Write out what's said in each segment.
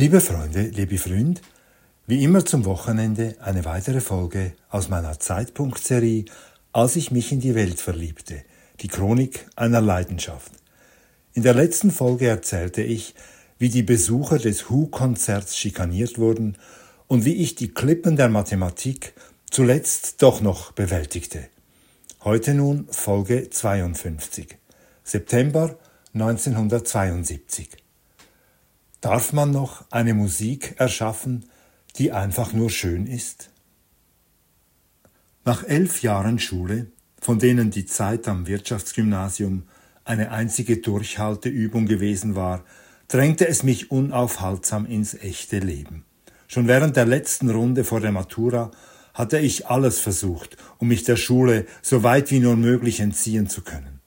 Liebe Freunde, liebe Freund, wie immer zum Wochenende eine weitere Folge aus meiner Zeitpunktserie Als ich mich in die Welt verliebte, die Chronik einer Leidenschaft. In der letzten Folge erzählte ich, wie die Besucher des Who-Konzerts schikaniert wurden und wie ich die Klippen der Mathematik zuletzt doch noch bewältigte. Heute nun Folge 52. September 1972. Darf man noch eine Musik erschaffen, die einfach nur schön ist? Nach elf Jahren Schule, von denen die Zeit am Wirtschaftsgymnasium eine einzige Durchhalteübung gewesen war, drängte es mich unaufhaltsam ins echte Leben. Schon während der letzten Runde vor der Matura hatte ich alles versucht, um mich der Schule so weit wie nur möglich entziehen zu können.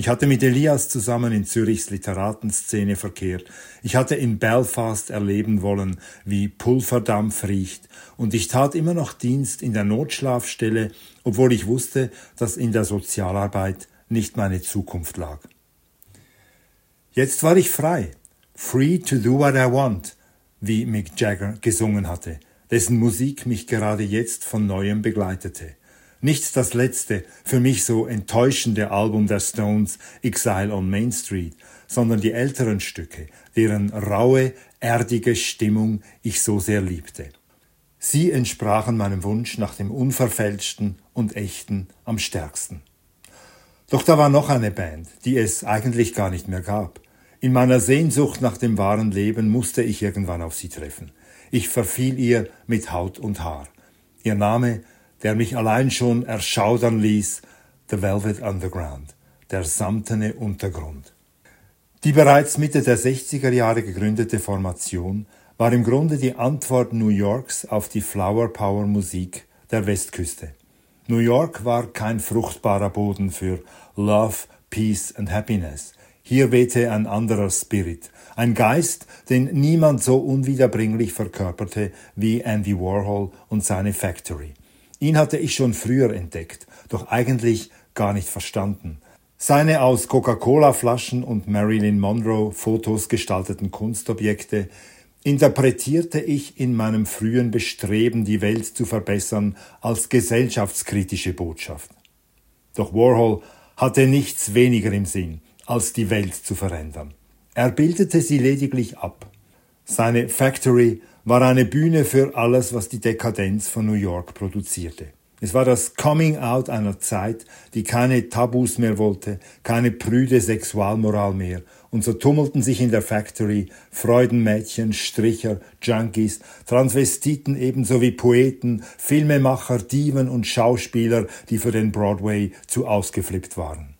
Ich hatte mit Elias zusammen in Zürichs Literatenszene verkehrt. Ich hatte in Belfast erleben wollen, wie Pulverdampf riecht. Und ich tat immer noch Dienst in der Notschlafstelle, obwohl ich wusste, dass in der Sozialarbeit nicht meine Zukunft lag. Jetzt war ich frei. Free to do what I want, wie Mick Jagger gesungen hatte, dessen Musik mich gerade jetzt von neuem begleitete. Nicht das letzte, für mich so enttäuschende Album der Stones, Exile on Main Street, sondern die älteren Stücke, deren raue, erdige Stimmung ich so sehr liebte. Sie entsprachen meinem Wunsch nach dem Unverfälschten und Echten am stärksten. Doch da war noch eine Band, die es eigentlich gar nicht mehr gab. In meiner Sehnsucht nach dem wahren Leben musste ich irgendwann auf sie treffen. Ich verfiel ihr mit Haut und Haar. Ihr Name der mich allein schon erschaudern ließ, The Velvet Underground, der samtene Untergrund. Die bereits Mitte der 60er Jahre gegründete Formation war im Grunde die Antwort New Yorks auf die Flower Power Musik der Westküste. New York war kein fruchtbarer Boden für Love, Peace and Happiness. Hier wehte ein anderer Spirit, ein Geist, den niemand so unwiederbringlich verkörperte wie Andy Warhol und seine Factory. Ihn hatte ich schon früher entdeckt, doch eigentlich gar nicht verstanden. Seine aus Coca-Cola-Flaschen und Marilyn Monroe Fotos gestalteten Kunstobjekte interpretierte ich in meinem frühen Bestreben, die Welt zu verbessern, als gesellschaftskritische Botschaft. Doch Warhol hatte nichts weniger im Sinn, als die Welt zu verändern. Er bildete sie lediglich ab. Seine Factory war eine Bühne für alles, was die Dekadenz von New York produzierte. Es war das Coming Out einer Zeit, die keine Tabus mehr wollte, keine prüde Sexualmoral mehr, und so tummelten sich in der Factory Freudenmädchen, Stricher, Junkies, Transvestiten ebenso wie Poeten, Filmemacher, Diven und Schauspieler, die für den Broadway zu ausgeflippt waren.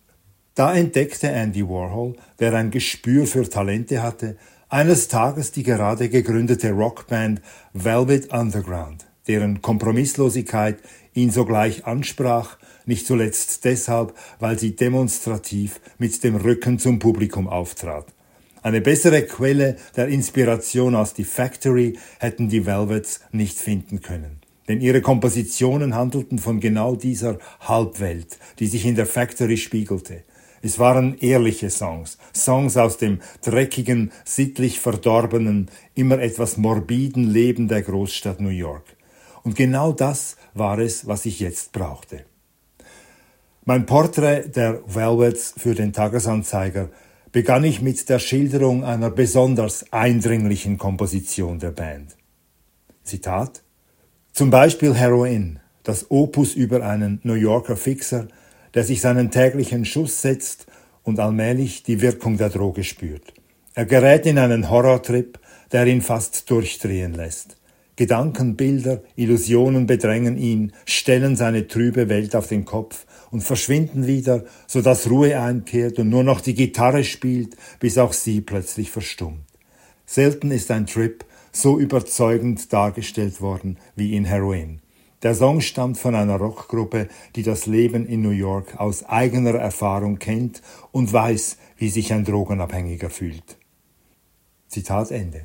Da entdeckte Andy Warhol, der ein Gespür für Talente hatte, eines Tages die gerade gegründete Rockband Velvet Underground, deren Kompromisslosigkeit ihn sogleich ansprach, nicht zuletzt deshalb, weil sie demonstrativ mit dem Rücken zum Publikum auftrat. Eine bessere Quelle der Inspiration als die Factory hätten die Velvets nicht finden können. Denn ihre Kompositionen handelten von genau dieser Halbwelt, die sich in der Factory spiegelte. Es waren ehrliche Songs, Songs aus dem dreckigen, sittlich verdorbenen, immer etwas morbiden Leben der Großstadt New York. Und genau das war es, was ich jetzt brauchte. Mein Porträt der Velvets für den Tagesanzeiger begann ich mit der Schilderung einer besonders eindringlichen Komposition der Band. Zitat Zum Beispiel Heroin, das Opus über einen New Yorker Fixer, der sich seinen täglichen Schuss setzt und allmählich die Wirkung der Droge spürt. Er gerät in einen Horrortrip, der ihn fast durchdrehen lässt. Gedanken, Bilder, Illusionen bedrängen ihn, stellen seine trübe Welt auf den Kopf und verschwinden wieder, so dass Ruhe einkehrt und nur noch die Gitarre spielt, bis auch sie plötzlich verstummt. Selten ist ein Trip so überzeugend dargestellt worden wie in Heroin. Der Song stammt von einer Rockgruppe, die das Leben in New York aus eigener Erfahrung kennt und weiß, wie sich ein Drogenabhängiger fühlt. Zitat Ende.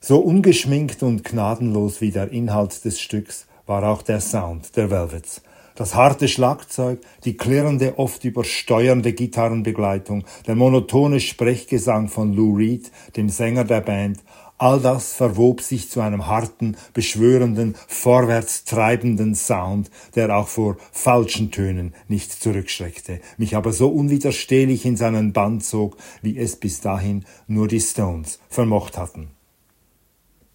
So ungeschminkt und gnadenlos wie der Inhalt des Stücks war auch der Sound der Velvets. Das harte Schlagzeug, die klirrende, oft übersteuernde Gitarrenbegleitung, der monotone Sprechgesang von Lou Reed, dem Sänger der Band, all das verwob sich zu einem harten, beschwörenden, vorwärts treibenden Sound, der auch vor falschen Tönen nicht zurückschreckte, mich aber so unwiderstehlich in seinen Bann zog, wie es bis dahin nur die Stones vermocht hatten.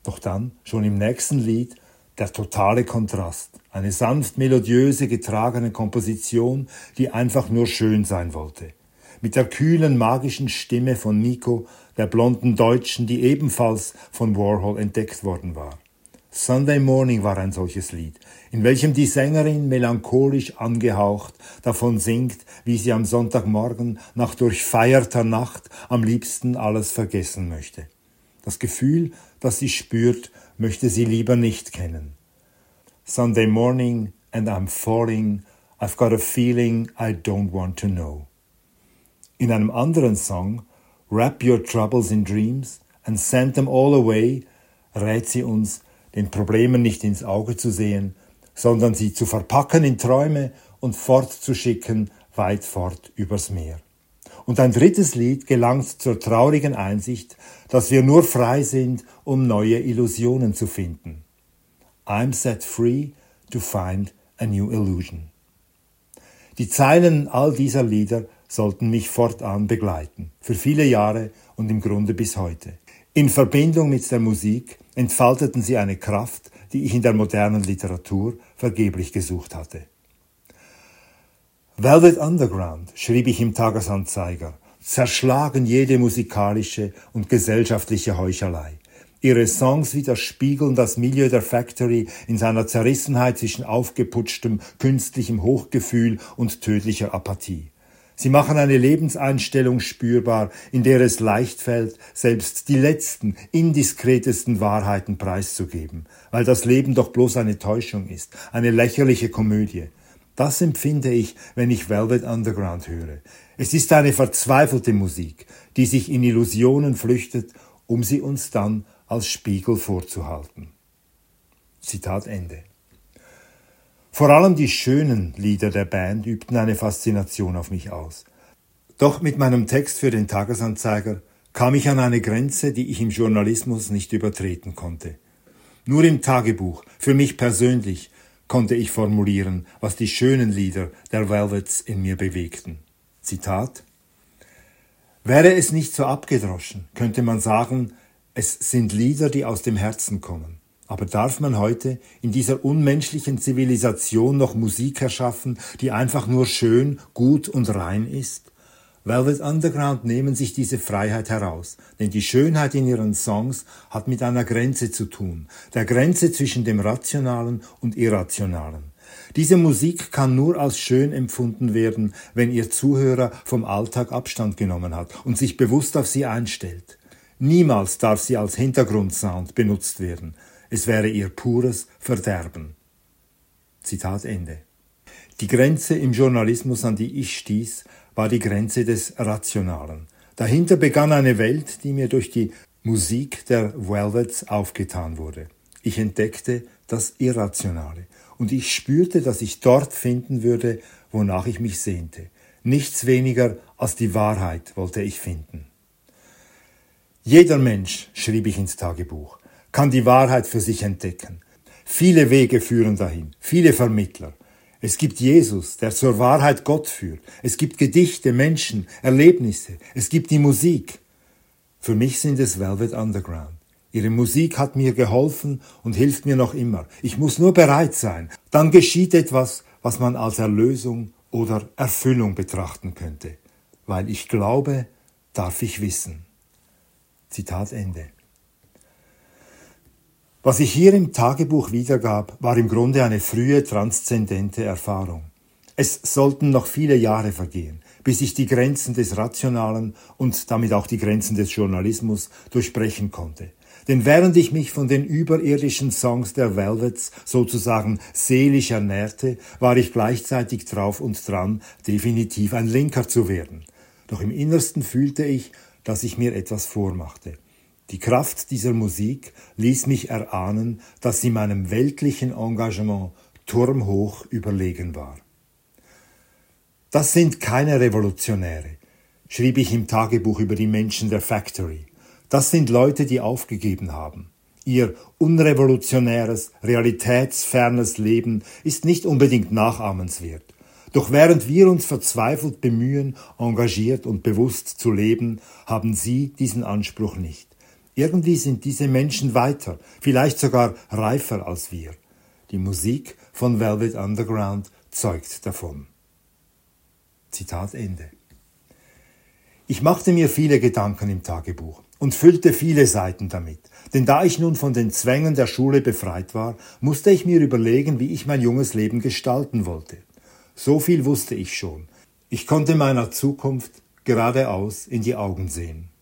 Doch dann, schon im nächsten Lied, der totale Kontrast. Eine sanft melodiöse getragene Komposition, die einfach nur schön sein wollte. Mit der kühlen, magischen Stimme von Nico, der blonden Deutschen, die ebenfalls von Warhol entdeckt worden war. Sunday Morning war ein solches Lied, in welchem die Sängerin melancholisch angehaucht davon singt, wie sie am Sonntagmorgen nach durchfeierter Nacht am liebsten alles vergessen möchte. Das Gefühl, das sie spürt, möchte sie lieber nicht kennen. Sunday morning and I'm falling, I've got a feeling I don't want to know. In einem anderen Song, Wrap Your Troubles in Dreams and Send Them All Away, rät sie uns, den Problemen nicht ins Auge zu sehen, sondern sie zu verpacken in Träume und fortzuschicken weit fort übers Meer. Und ein drittes Lied gelangt zur traurigen Einsicht, dass wir nur frei sind, um neue Illusionen zu finden. I'm set free to find a new illusion. Die Zeilen all dieser Lieder sollten mich fortan begleiten, für viele Jahre und im Grunde bis heute. In Verbindung mit der Musik entfalteten sie eine Kraft, die ich in der modernen Literatur vergeblich gesucht hatte. Velvet Underground, schrieb ich im Tagesanzeiger, zerschlagen jede musikalische und gesellschaftliche Heuchelei. Ihre Songs widerspiegeln das Milieu der Factory in seiner Zerrissenheit zwischen aufgeputschtem, künstlichem Hochgefühl und tödlicher Apathie. Sie machen eine Lebenseinstellung spürbar, in der es leicht fällt, selbst die letzten, indiskretesten Wahrheiten preiszugeben, weil das Leben doch bloß eine Täuschung ist, eine lächerliche Komödie. Das empfinde ich, wenn ich Velvet Underground höre. Es ist eine verzweifelte Musik, die sich in Illusionen flüchtet, um sie uns dann als Spiegel vorzuhalten. Zitat Ende. Vor allem die schönen Lieder der Band übten eine Faszination auf mich aus. Doch mit meinem Text für den Tagesanzeiger kam ich an eine Grenze, die ich im Journalismus nicht übertreten konnte. Nur im Tagebuch, für mich persönlich, konnte ich formulieren, was die schönen Lieder der Velvets in mir bewegten. Zitat Wäre es nicht so abgedroschen, könnte man sagen, es sind Lieder, die aus dem Herzen kommen. Aber darf man heute in dieser unmenschlichen Zivilisation noch Musik erschaffen, die einfach nur schön, gut und rein ist? Velvet Underground nehmen sich diese Freiheit heraus, denn die Schönheit in ihren Songs hat mit einer Grenze zu tun, der Grenze zwischen dem Rationalen und Irrationalen. Diese Musik kann nur als schön empfunden werden, wenn ihr Zuhörer vom Alltag Abstand genommen hat und sich bewusst auf sie einstellt. Niemals darf sie als Hintergrundsound benutzt werden. Es wäre ihr pures Verderben. Zitat Ende. Die Grenze im Journalismus, an die ich stieß, war die Grenze des Rationalen. Dahinter begann eine Welt, die mir durch die Musik der Velvets aufgetan wurde. Ich entdeckte das Irrationale und ich spürte, dass ich dort finden würde, wonach ich mich sehnte. Nichts weniger als die Wahrheit wollte ich finden. Jeder Mensch, schrieb ich ins Tagebuch, kann die Wahrheit für sich entdecken. Viele Wege führen dahin, viele Vermittler. Es gibt Jesus, der zur Wahrheit Gott führt. Es gibt Gedichte, Menschen, Erlebnisse. Es gibt die Musik. Für mich sind es Velvet Underground. Ihre Musik hat mir geholfen und hilft mir noch immer. Ich muss nur bereit sein. Dann geschieht etwas, was man als Erlösung oder Erfüllung betrachten könnte. Weil ich glaube, darf ich wissen. Zitat Ende. Was ich hier im Tagebuch wiedergab, war im Grunde eine frühe transzendente Erfahrung. Es sollten noch viele Jahre vergehen, bis ich die Grenzen des Rationalen und damit auch die Grenzen des Journalismus durchbrechen konnte. Denn während ich mich von den überirdischen Songs der Velvets sozusagen seelisch ernährte, war ich gleichzeitig drauf und dran, definitiv ein Linker zu werden. Doch im Innersten fühlte ich, dass ich mir etwas vormachte. Die Kraft dieser Musik ließ mich erahnen, dass sie meinem weltlichen Engagement turmhoch überlegen war. Das sind keine Revolutionäre, schrieb ich im Tagebuch über die Menschen der Factory. Das sind Leute, die aufgegeben haben. Ihr unrevolutionäres, realitätsfernes Leben ist nicht unbedingt nachahmenswert. Doch während wir uns verzweifelt bemühen, engagiert und bewusst zu leben, haben sie diesen Anspruch nicht. Irgendwie sind diese Menschen weiter, vielleicht sogar reifer als wir. Die Musik von Velvet Underground zeugt davon. Zitat Ende. Ich machte mir viele Gedanken im Tagebuch und füllte viele Seiten damit. Denn da ich nun von den Zwängen der Schule befreit war, musste ich mir überlegen, wie ich mein junges Leben gestalten wollte. So viel wusste ich schon. Ich konnte meiner Zukunft geradeaus in die Augen sehen.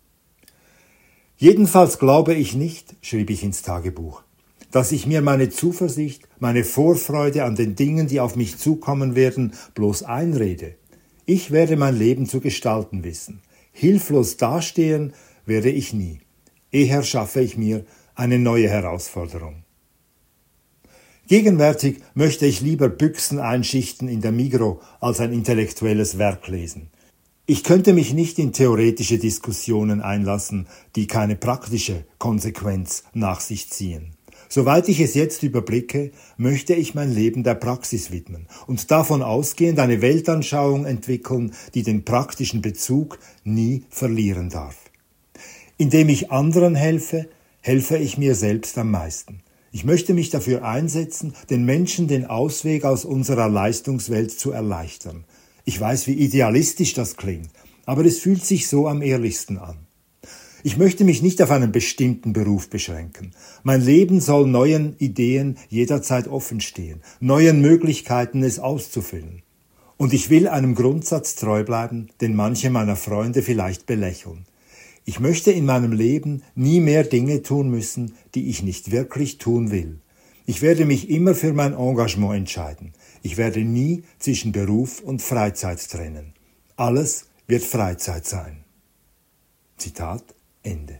Jedenfalls glaube ich nicht, schrieb ich ins Tagebuch, dass ich mir meine Zuversicht, meine Vorfreude an den Dingen, die auf mich zukommen werden, bloß einrede. Ich werde mein Leben zu gestalten wissen. Hilflos dastehen werde ich nie. Eher schaffe ich mir eine neue Herausforderung. Gegenwärtig möchte ich lieber Büchsen einschichten in der Migro als ein intellektuelles Werk lesen. Ich könnte mich nicht in theoretische Diskussionen einlassen, die keine praktische Konsequenz nach sich ziehen. Soweit ich es jetzt überblicke, möchte ich mein Leben der Praxis widmen und davon ausgehend eine Weltanschauung entwickeln, die den praktischen Bezug nie verlieren darf. Indem ich anderen helfe, helfe ich mir selbst am meisten. Ich möchte mich dafür einsetzen, den Menschen den Ausweg aus unserer Leistungswelt zu erleichtern. Ich weiß, wie idealistisch das klingt, aber es fühlt sich so am ehrlichsten an. Ich möchte mich nicht auf einen bestimmten Beruf beschränken. Mein Leben soll neuen Ideen jederzeit offen stehen, neuen Möglichkeiten es auszufüllen. Und ich will einem Grundsatz treu bleiben, den manche meiner Freunde vielleicht belächeln. Ich möchte in meinem Leben nie mehr Dinge tun müssen, die ich nicht wirklich tun will. Ich werde mich immer für mein Engagement entscheiden. Ich werde nie zwischen Beruf und Freizeit trennen. Alles wird Freizeit sein. Zitat Ende.